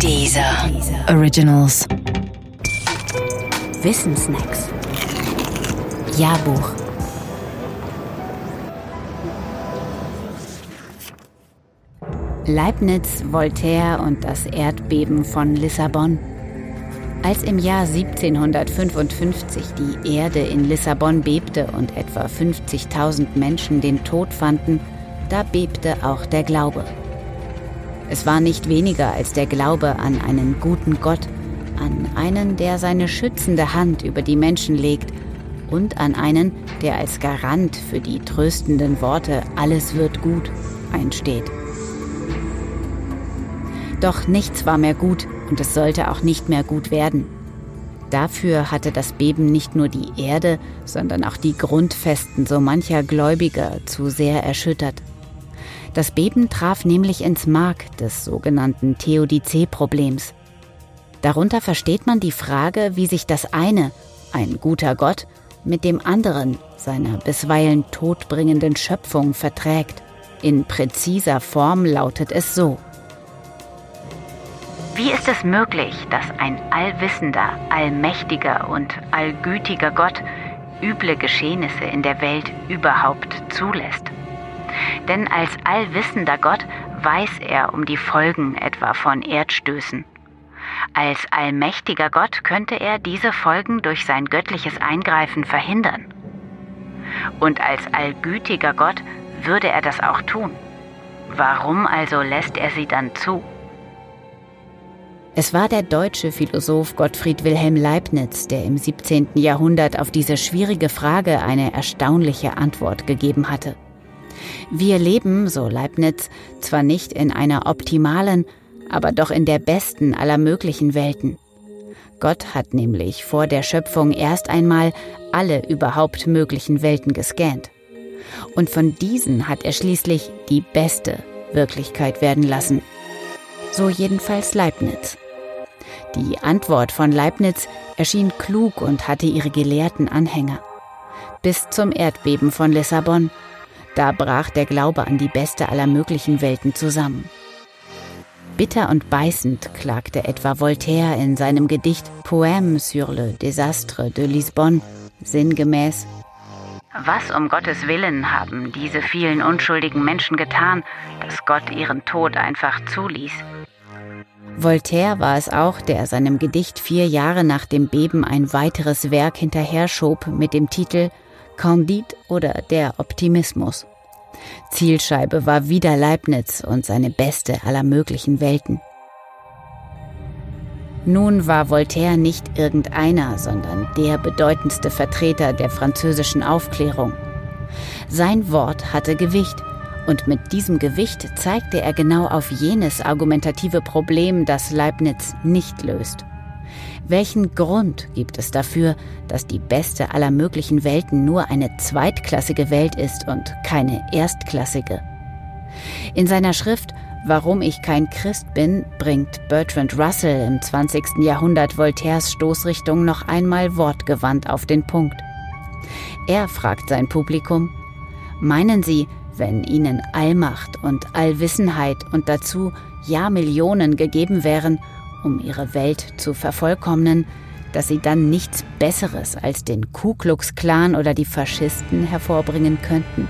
Dieser Originals. Wissensnacks. Jahrbuch. Leibniz, Voltaire und das Erdbeben von Lissabon. Als im Jahr 1755 die Erde in Lissabon bebte und etwa 50.000 Menschen den Tod fanden, da bebte auch der Glaube. Es war nicht weniger als der Glaube an einen guten Gott, an einen, der seine schützende Hand über die Menschen legt und an einen, der als Garant für die tröstenden Worte Alles wird gut einsteht. Doch nichts war mehr gut und es sollte auch nicht mehr gut werden. Dafür hatte das Beben nicht nur die Erde, sondern auch die Grundfesten so mancher Gläubiger zu sehr erschüttert. Das Beben traf nämlich ins Mark des sogenannten Theodizee-Problems. Darunter versteht man die Frage, wie sich das eine, ein guter Gott, mit dem anderen, seiner bisweilen todbringenden Schöpfung, verträgt. In präziser Form lautet es so. Wie ist es möglich, dass ein allwissender, allmächtiger und allgütiger Gott üble Geschehnisse in der Welt überhaupt zulässt? Denn als allwissender Gott weiß er um die Folgen etwa von Erdstößen. Als allmächtiger Gott könnte er diese Folgen durch sein göttliches Eingreifen verhindern. Und als allgütiger Gott würde er das auch tun. Warum also lässt er sie dann zu? Es war der deutsche Philosoph Gottfried Wilhelm Leibniz, der im 17. Jahrhundert auf diese schwierige Frage eine erstaunliche Antwort gegeben hatte. Wir leben, so Leibniz, zwar nicht in einer optimalen, aber doch in der besten aller möglichen Welten. Gott hat nämlich vor der Schöpfung erst einmal alle überhaupt möglichen Welten gescannt. Und von diesen hat er schließlich die beste Wirklichkeit werden lassen. So jedenfalls Leibniz. Die Antwort von Leibniz erschien klug und hatte ihre gelehrten Anhänger. Bis zum Erdbeben von Lissabon. Da brach der Glaube an die beste aller möglichen Welten zusammen. Bitter und beißend klagte etwa Voltaire in seinem Gedicht Poème sur le désastre de Lisbonne sinngemäß Was um Gottes Willen haben diese vielen unschuldigen Menschen getan, dass Gott ihren Tod einfach zuließ? Voltaire war es auch, der seinem Gedicht vier Jahre nach dem Beben ein weiteres Werk hinterher schob mit dem Titel Candide oder der Optimismus. Zielscheibe war wieder Leibniz und seine beste aller möglichen Welten. Nun war Voltaire nicht irgendeiner, sondern der bedeutendste Vertreter der französischen Aufklärung. Sein Wort hatte Gewicht und mit diesem Gewicht zeigte er genau auf jenes argumentative Problem, das Leibniz nicht löst. Welchen Grund gibt es dafür, dass die beste aller möglichen Welten nur eine zweitklassige Welt ist und keine erstklassige? In seiner Schrift Warum ich kein Christ bin, bringt Bertrand Russell im 20. Jahrhundert Voltaires Stoßrichtung noch einmal wortgewandt auf den Punkt. Er fragt sein Publikum, meinen Sie, wenn ihnen Allmacht und Allwissenheit und dazu Jahrmillionen gegeben wären, um ihre Welt zu vervollkommnen, dass sie dann nichts Besseres als den Ku Klux Klan oder die Faschisten hervorbringen könnten?